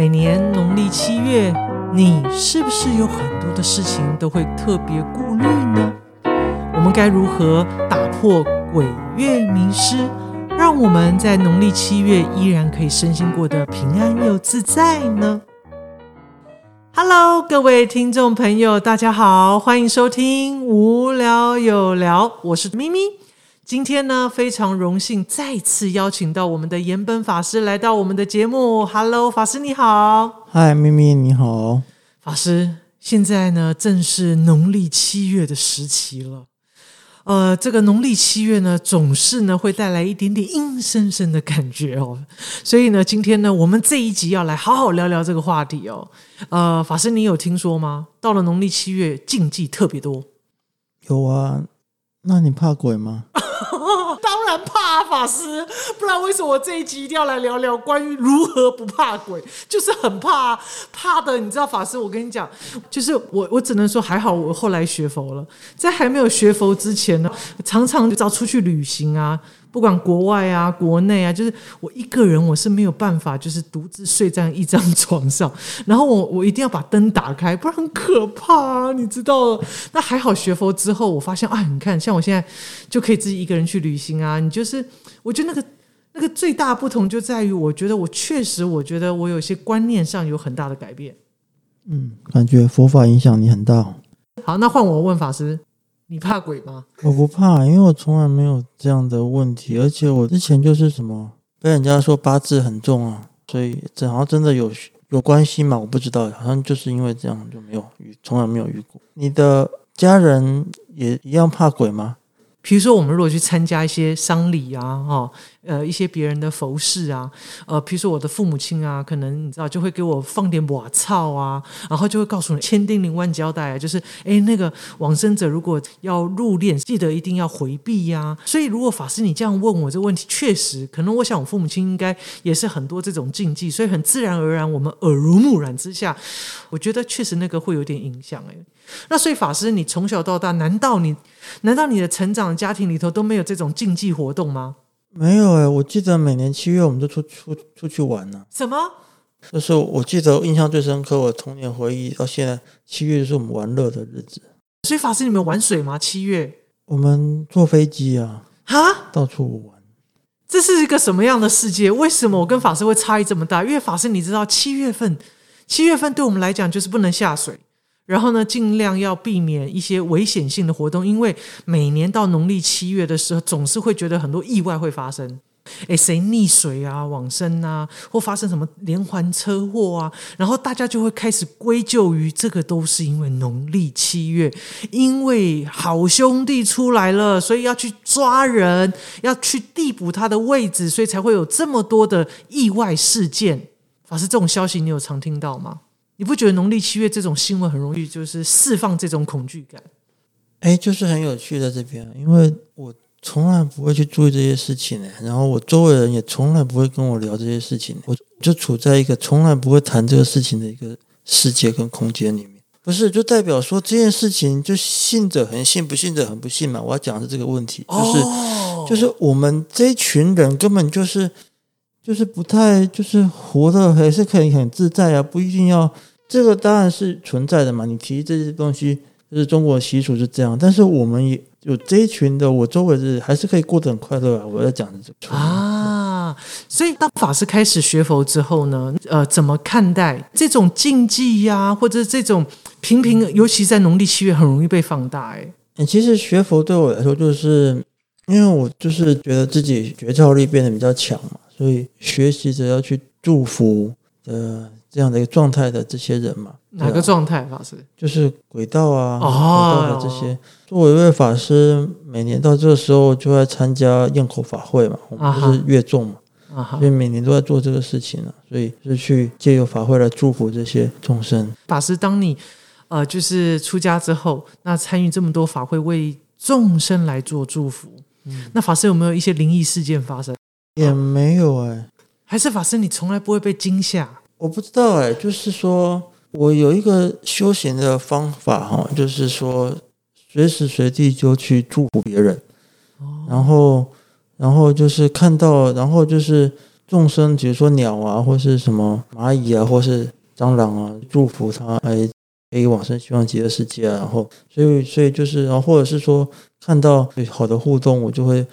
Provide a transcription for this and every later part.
每年农历七月，你是不是有很多的事情都会特别顾虑呢？我们该如何打破鬼月迷失，让我们在农历七月依然可以身心过得平安又自在呢？Hello，各位听众朋友，大家好，欢迎收听无聊有聊，我是咪咪。今天呢，非常荣幸再次邀请到我们的岩本法师来到我们的节目。Hello，法师你好。嗨，咪咪你好。法师，现在呢正是农历七月的时期了。呃，这个农历七月呢，总是呢会带来一点点阴森森的感觉哦。所以呢，今天呢，我们这一集要来好好聊聊这个话题哦。呃，法师，你有听说吗？到了农历七月，禁忌特别多。有啊，那你怕鬼吗？当然怕啊法师，不然为什么我这一集一定要来聊聊关于如何不怕鬼？就是很怕，怕的。你知道法师，我跟你讲，就是我，我只能说还好，我后来学佛了。在还没有学佛之前呢，常常就要出去旅行啊。不管国外啊，国内啊，就是我一个人，我是没有办法，就是独自睡在一张床上，然后我我一定要把灯打开，不然很可怕啊，你知道？那还好学佛之后，我发现啊，你看，像我现在就可以自己一个人去旅行啊。你就是，我觉得那个那个最大不同就在于，我觉得我确实，我觉得我有些观念上有很大的改变。嗯，感觉佛法影响你很大。好，那换我问法师。你怕鬼吗？我不怕，因为我从来没有这样的问题，而且我之前就是什么被人家说八字很重啊，所以这好像真的有有关系嘛？我不知道，好像就是因为这样就没有遇，从来没有遇过。你的家人也一样怕鬼吗？比如说，我们如果去参加一些丧礼啊，哈，呃，一些别人的服饰啊，呃，比如说我的父母亲啊，可能你知道就会给我放点瓦草啊，然后就会告诉你千叮咛万交代啊，就是哎，那个往生者如果要入殓，记得一定要回避呀。所以，如果法师你这样问我这个问题，确实可能我想我父母亲应该也是很多这种禁忌，所以很自然而然，我们耳濡目染之下，我觉得确实那个会有点影响哎。那所以法师，你从小到大，难道你难道你的成长家庭里头都没有这种竞技活动吗？没有哎，我记得每年七月我们都出出出去玩呢。什么？就是我记得印象最深刻，我童年回忆到现在，七月是我们玩乐的日子。所以法师，你们玩水吗？七月？我们坐飞机啊，哈，到处玩。这是一个什么样的世界？为什么我跟法师会差异这么大？因为法师，你知道七月份，七月份对我们来讲就是不能下水。然后呢，尽量要避免一些危险性的活动，因为每年到农历七月的时候，总是会觉得很多意外会发生。诶，谁溺水啊、往生啊，或发生什么连环车祸啊，然后大家就会开始归咎于这个都是因为农历七月，因为好兄弟出来了，所以要去抓人，要去递补他的位置，所以才会有这么多的意外事件。法师，这种消息你有常听到吗？你不觉得农历七月这种新闻很容易就是释放这种恐惧感？哎，就是很有趣的这边，因为我从来不会去注意这些事情呢，然后我周围人也从来不会跟我聊这些事情，我就处在一个从来不会谈这个事情的一个世界跟空间里面。不是，就代表说这件事情就信者很信，不信者很不信嘛？我要讲的是这个问题，就是就是我们这一群人根本就是就是不太就是活的还是可以很自在啊，不一定要。这个当然是存在的嘛，你提这些东西，就是中国习俗是这样，但是我们也有这一群的，我周围是还是可以过得很快乐啊。我在讲的这个啊，所以当法师开始学佛之后呢，呃，怎么看待这种禁忌呀，或者这种平平，尤其在农历七月很容易被放大？哎，其实学佛对我来说，就是因为我就是觉得自己觉照力变得比较强嘛，所以学习着要去祝福的。这样的一个状态的这些人嘛，哪个状态法师？就是轨道啊，轨道的这些。作为一位法师，每年到这个时候就在参加焰口法会嘛，我们不是月众嘛，所以每年都在做这个事情啊，所以是去借由法会来祝福这些众生。法师，当你呃就是出家之后，那参与这么多法会，为众生来做祝福，嗯那法师有没有一些灵异事件发生？也没有哎，还是法师你从来不会被惊吓？我不知道哎，就是说我有一个修行的方法哈，就是说随时随地就去祝福别人，然后然后就是看到，然后就是众生，比如说鸟啊，或是什么蚂蚁啊，或是蟑螂啊，祝福他哎可以往生希望极乐世界啊。然后，所以所以就是，然后或者是说看到好的互动，我就会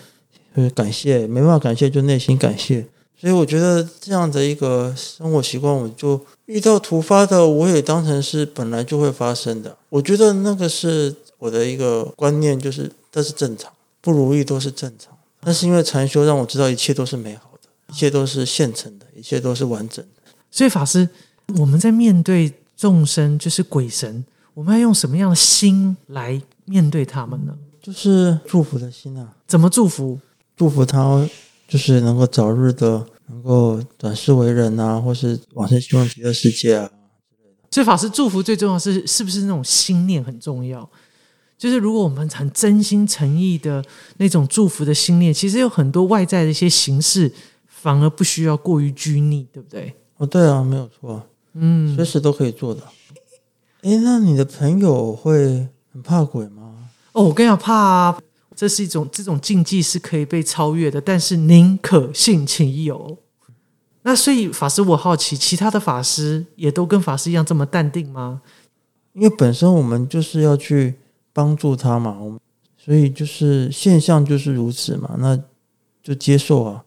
会感谢，没办法感谢就内心感谢。所以我觉得这样的一个生活习惯，我就遇到突发的，我也当成是本来就会发生的。我觉得那个是我的一个观念，就是这是正常，不如意都是正常。那是因为禅修让我知道一切都是美好的，一切都是现成的，一切都是完整的。所以法师，我们在面对众生，就是鬼神，我们要用什么样的心来面对他们呢？就是祝福的心啊，怎么祝福？祝福他。就是能够早日的能够转世为人啊，或是往生希望极乐世界啊所以法师祝福最重要是是不是那种心念很重要？就是如果我们很真心诚意的那种祝福的心念，其实有很多外在的一些形式反而不需要过于拘泥，对不对？哦，对啊，没有错，嗯，随时都可以做的。哎，那你的朋友会很怕鬼吗？哦，我跟你讲，怕。这是一种这种禁忌是可以被超越的，但是宁可信其有。那所以法师，我好奇，其他的法师也都跟法师一样这么淡定吗？因为本身我们就是要去帮助他嘛，我们所以就是现象就是如此嘛，那就接受啊。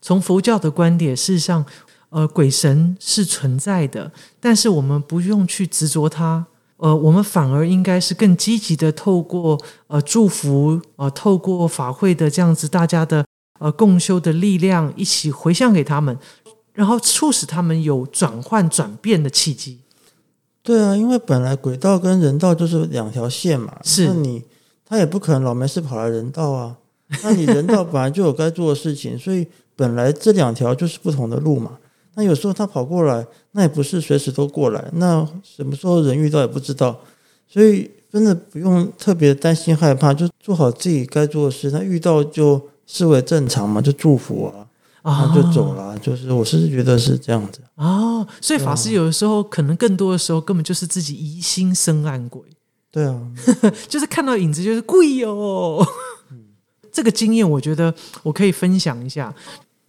从佛教的观点，事实上，呃，鬼神是存在的，但是我们不用去执着它。呃，我们反而应该是更积极的，透过呃祝福，呃，透过法会的这样子，大家的呃共修的力量，一起回向给他们，然后促使他们有转换转变的契机。对啊，因为本来轨道跟人道就是两条线嘛，是你他也不可能老没事跑来人道啊，那你人道本来就有该做的事情，所以本来这两条就是不同的路嘛。那有时候他跑过来，那也不是随时都过来。那什么时候人遇到也不知道，所以真的不用特别担心害怕，就做好自己该做的事。他遇到就视为正常嘛，就祝福啊，然后就走了。就是我是觉得是这样子啊。所以法师有的时候可能更多的时候根本就是自己疑心生暗鬼。对啊，就是看到影子就是贵哦。这个经验我觉得我可以分享一下。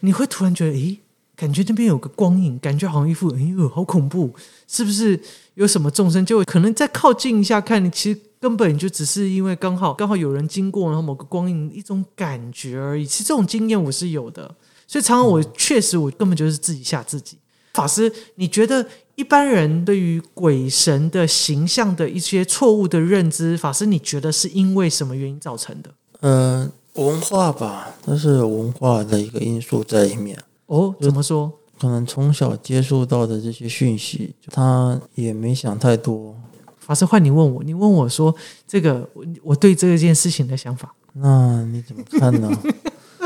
你会突然觉得，诶。感觉那边有个光影，感觉好像一副哎呦好恐怖，是不是有什么众生？就可能再靠近一下看，其实根本就只是因为刚好刚好有人经过，然后某个光影一种感觉而已。其实这种经验我是有的，所以常常我确实我根本就是自己吓自己。法师，你觉得一般人对于鬼神的形象的一些错误的认知，法师你觉得是因为什么原因造成的？嗯，文化吧，那是文化的一个因素在里面。哦，怎么说？可能从小接触到的这些讯息，他也没想太多。法师，换你问我，你问我说这个，我我对这件事情的想法，那你怎么看呢？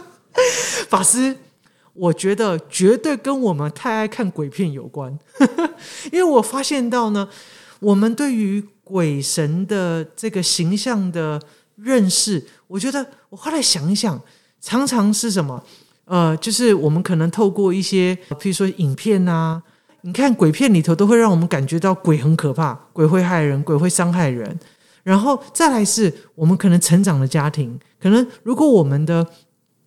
法师，我觉得绝对跟我们太爱看鬼片有关，因为我发现到呢，我们对于鬼神的这个形象的认识，我觉得我后来想一想，常常是什么？呃，就是我们可能透过一些，譬如说影片啊，你看鬼片里头都会让我们感觉到鬼很可怕，鬼会害人，鬼会伤害人。然后再来是我们可能成长的家庭，可能如果我们的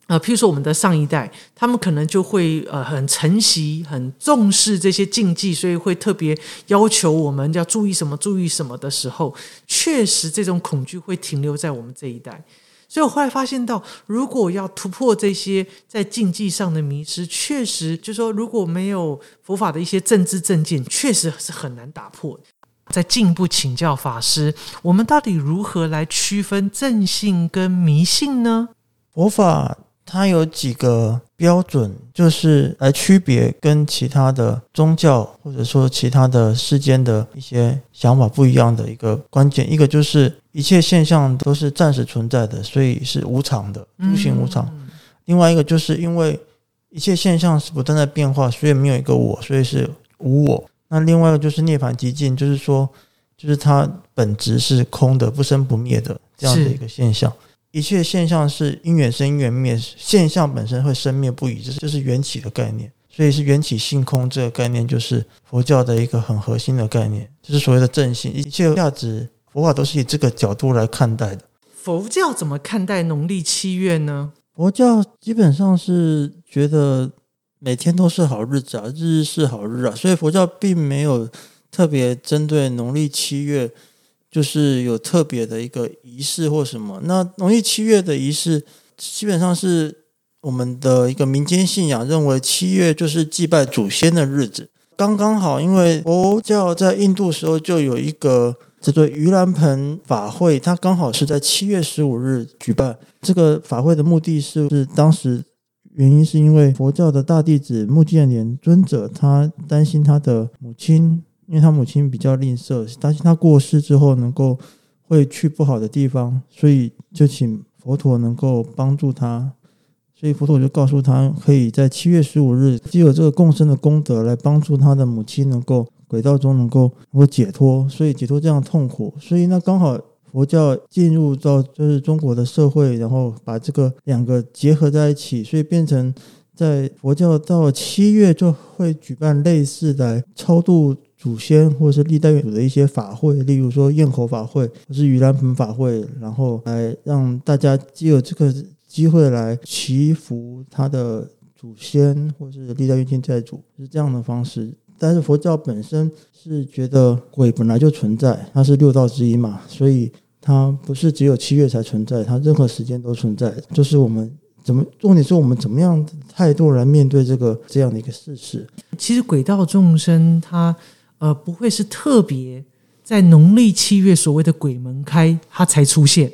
呃，譬如说我们的上一代，他们可能就会呃很承袭、很重视这些禁忌，所以会特别要求我们要注意什么、注意什么的时候，确实这种恐惧会停留在我们这一代。所以我后来发现到，如果要突破这些在竞技上的迷失，确实就说如果没有佛法的一些政治正见，确实是很难打破。再进一步请教法师，我们到底如何来区分正信跟迷信呢？佛法。它有几个标准，就是来区别跟其他的宗教或者说其他的世间的一些想法不一样的一个关键。一个就是一切现象都是暂时存在的，所以是无常的，诸行无常。另外一个就是因为一切现象是不断在变化，所以没有一个我，所以是无我。那另外一个就是涅槃极境，就是说，就是它本质是空的，不生不灭的这样的一个现象。一切现象是因缘生因缘灭，现象本身会生灭不已，这是这是缘起的概念，所以是缘起性空这个概念，就是佛教的一个很核心的概念，就是所谓的正性。一切价值，佛法都是以这个角度来看待的。佛教怎么看待农历七月呢？佛教基本上是觉得每天都是好日子啊，日日是好日啊，所以佛教并没有特别针对农历七月，就是有特别的一个仪式或什么。那农历七月的仪式，基本上是我们的一个民间信仰认为七月就是祭拜祖先的日子，刚刚好，因为佛教在印度时候就有一个。这个盂兰盆法会，它刚好是在七月十五日举办。这个法会的目的是，是当时原因是因为佛教的大弟子目犍连尊者，他担心他的母亲，因为他母亲比较吝啬，担心他过世之后能够会去不好的地方，所以就请佛陀能够帮助他。所以佛陀就告诉他，可以在七月十五日，既有这个共生的功德来帮助他的母亲能够。轨道中能够能够解脱，所以解脱这样痛苦，所以那刚好佛教进入到就是中国的社会，然后把这个两个结合在一起，所以变成在佛教到七月就会举办类似的超度祖先或者是历代祖的一些法会，例如说焰口法会或是盂兰盆法会，然后来让大家借有这个机会来祈福他的祖先或是历代冤亲债主，是这样的方式。但是佛教本身是觉得鬼本来就存在，它是六道之一嘛，所以它不是只有七月才存在，它任何时间都存在。就是我们怎么重点是我们怎么样态度来面对这个这样的一个事实。其实鬼道众生他呃不会是特别在农历七月所谓的鬼门开，它才出现。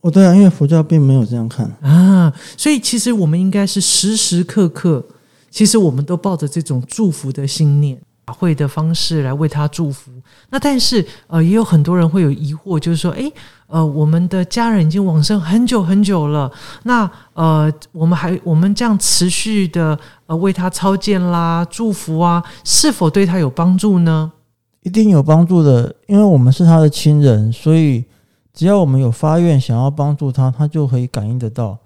哦，对啊，因为佛教并没有这样看啊，所以其实我们应该是时时刻刻。其实我们都抱着这种祝福的心念，法会的方式来为他祝福。那但是呃，也有很多人会有疑惑，就是说，诶，呃，我们的家人已经往生很久很久了，那呃，我们还我们这样持续的呃为他操剑啦、祝福啊，是否对他有帮助呢？一定有帮助的，因为我们是他的亲人，所以只要我们有发愿想要帮助他，他就可以感应得到。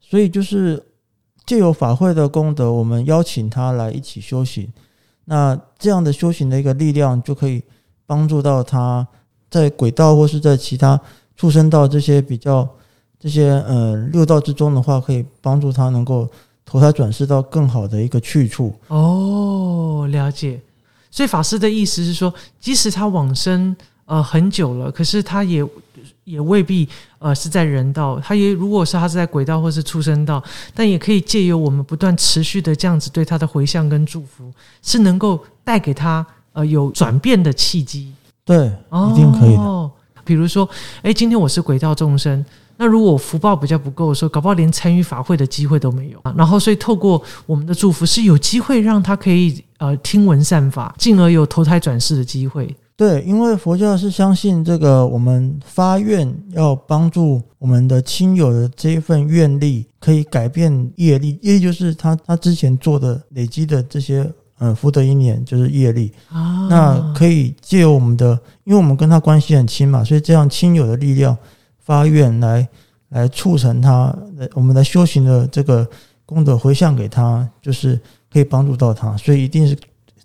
所以就是。借由法会的功德，我们邀请他来一起修行。那这样的修行的一个力量，就可以帮助到他在轨道或是在其他出生道这些比较这些呃六道之中的话，可以帮助他能够投胎转世到更好的一个去处。哦，了解。所以法师的意思是说，即使他往生呃很久了，可是他也。也未必，呃，是在人道。他也如果是他是在轨道或是出生道，但也可以借由我们不断持续的这样子对他的回向跟祝福，是能够带给他呃有转变的契机。对，一定可以的。比如说，哎，今天我是轨道众生，那如果我福报比较不够的时候，搞不好连参与法会的机会都没有。啊然后，所以透过我们的祝福，是有机会让他可以呃听闻善法，进而有投胎转世的机会。对，因为佛教是相信这个，我们发愿要帮助我们的亲友的这一份愿力，可以改变业力，业力就是他他之前做的累积的这些呃福德因缘，就是业力啊。那可以借由我们的，因为我们跟他关系很亲嘛，所以这样亲友的力量发愿来来促成他，我们来修行的这个功德回向给他，就是可以帮助到他，所以一定是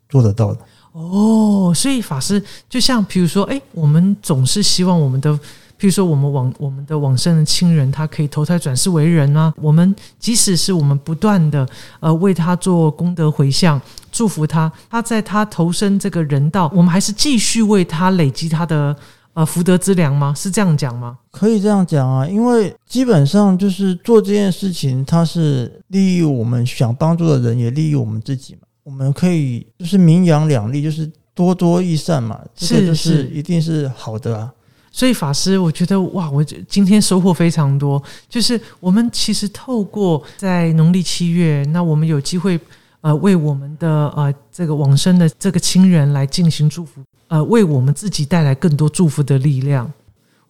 做得到的。哦，所以法师就像，比如说，哎，我们总是希望我们的，譬如说，我们往我们的往生的亲人，他可以投胎转世为人啊。我们即使是我们不断的呃为他做功德回向，祝福他，他在他投身这个人道，我们还是继续为他累积他的呃福德之粮吗？是这样讲吗？可以这样讲啊，因为基本上就是做这件事情，它是利益我们想帮助的人，也利益我们自己嘛。我们可以就是名扬两利，就是多多益善嘛，这个就是一定是好的啊。所以法师，我觉得哇，我今天收获非常多。就是我们其实透过在农历七月，那我们有机会呃为我们的呃这个往生的这个亲人来进行祝福，呃为我们自己带来更多祝福的力量。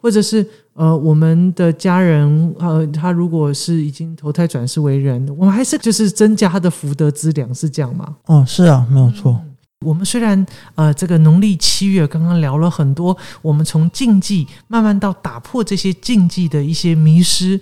或者是呃，我们的家人呃，他如果是已经投胎转世为人，我们还是就是增加他的福德资粮，是这样吗？哦，是啊，没有错。我们虽然呃，这个农历七月刚刚聊了很多，我们从禁忌慢慢到打破这些禁忌的一些迷失，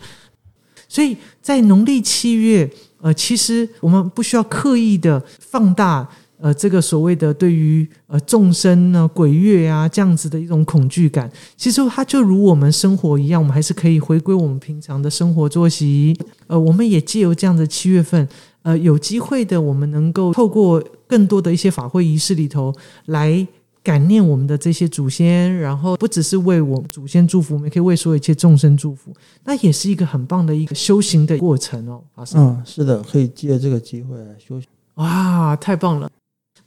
所以在农历七月，呃，其实我们不需要刻意的放大。呃，这个所谓的对于呃众生呢、鬼月啊这样子的一种恐惧感，其实它就如我们生活一样，我们还是可以回归我们平常的生活作息。呃，我们也借由这样的七月份，呃有机会的，我们能够透过更多的一些法会仪式里头来。感念我们的这些祖先，然后不只是为我们祖先祝福，我们也可以为所有一切众生祝福。那也是一个很棒的一个修行的过程哦。法师，嗯，是的，可以借这个机会来修行。哇，太棒了！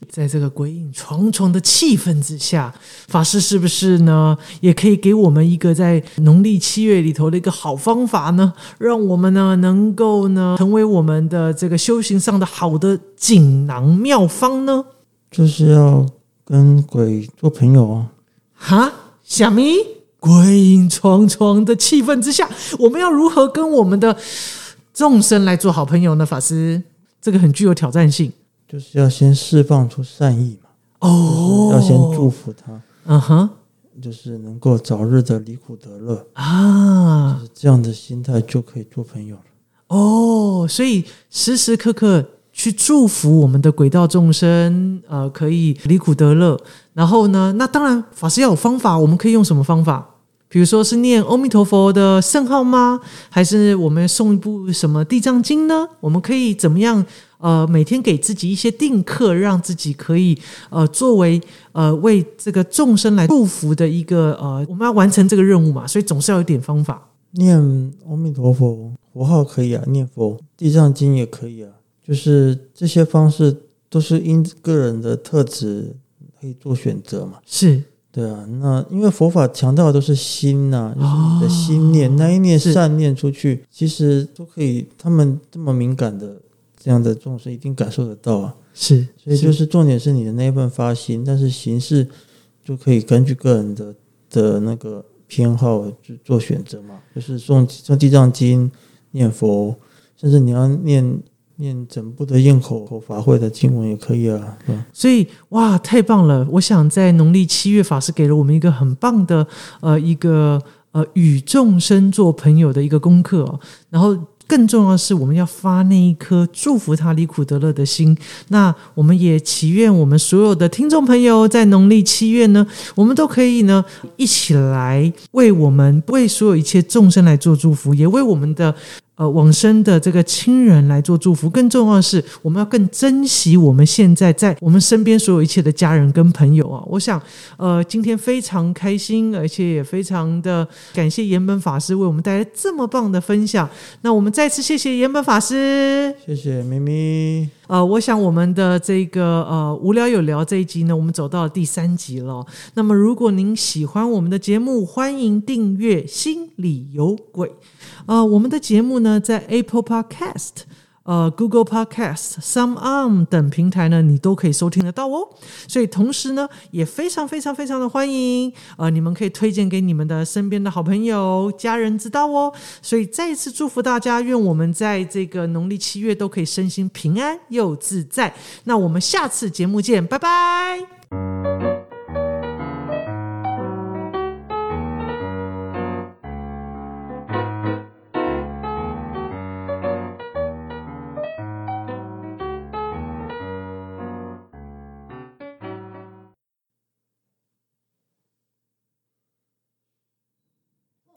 在这个鬼影重重的气氛之下，法师是不是呢？也可以给我们一个在农历七月里头的一个好方法呢？让我们呢能够呢成为我们的这个修行上的好的锦囊妙方呢？就是要。跟鬼做朋友啊？哈，小咪，鬼影重重的气氛之下，我们要如何跟我们的众生来做好朋友呢？法师，这个很具有挑战性，就是要先释放出善意嘛。哦，要先祝福他。嗯哼，就是能够早日的离苦得乐啊，就是这样的心态就可以做朋友了。哦，所以时时刻刻。去祝福我们的轨道众生，呃，可以离苦得乐。然后呢，那当然法师要有方法，我们可以用什么方法？比如说是念阿弥陀佛的圣号吗？还是我们送一部什么地藏经呢？我们可以怎么样？呃，每天给自己一些定课，让自己可以呃作为呃为这个众生来祝福的一个呃，我们要完成这个任务嘛，所以总是要有点方法。念阿弥陀佛佛号可以啊，念佛地藏经也可以啊。就是这些方式都是因个人的特质可以做选择嘛？是对啊。那因为佛法强调的都是心呐，就是你的心念，那一念善念出去，其实都可以。他们这么敏感的这样的众生一定感受得到啊。是，所以就是重点是你的那一份发心，但是形式就可以根据个人的的那个偏好去做选择嘛。就是诵诵地藏经、念佛，甚至你要念。念整部的咽口口法会的经文也可以啊，所以哇，太棒了！我想在农历七月，法师给了我们一个很棒的呃一个呃与众生做朋友的一个功课，然后。更重要的是，我们要发那一颗祝福他离苦得乐的心。那我们也祈愿我们所有的听众朋友，在农历七月呢，我们都可以呢一起来为我们为所有一切众生来做祝福，也为我们的呃往生的这个亲人来做祝福。更重要的是，我们要更珍惜我们现在在我们身边所有一切的家人跟朋友啊！我想，呃，今天非常开心，而且也非常的感谢岩本法师为我们带来这么棒的分享。那我们再次谢谢岩本法师，谢谢咪咪。呃，我想我们的这个呃无聊有聊这一集呢，我们走到了第三集了。那么如果您喜欢我们的节目，欢迎订阅《心里有鬼》。呃，我们的节目呢，在 Apple Podcast。呃，Google Podcast、Some On 等平台呢，你都可以收听得到哦。所以同时呢，也非常非常非常的欢迎，呃，你们可以推荐给你们的身边的好朋友、家人知道哦。所以再一次祝福大家，愿我们在这个农历七月都可以身心平安又自在。那我们下次节目见，拜拜。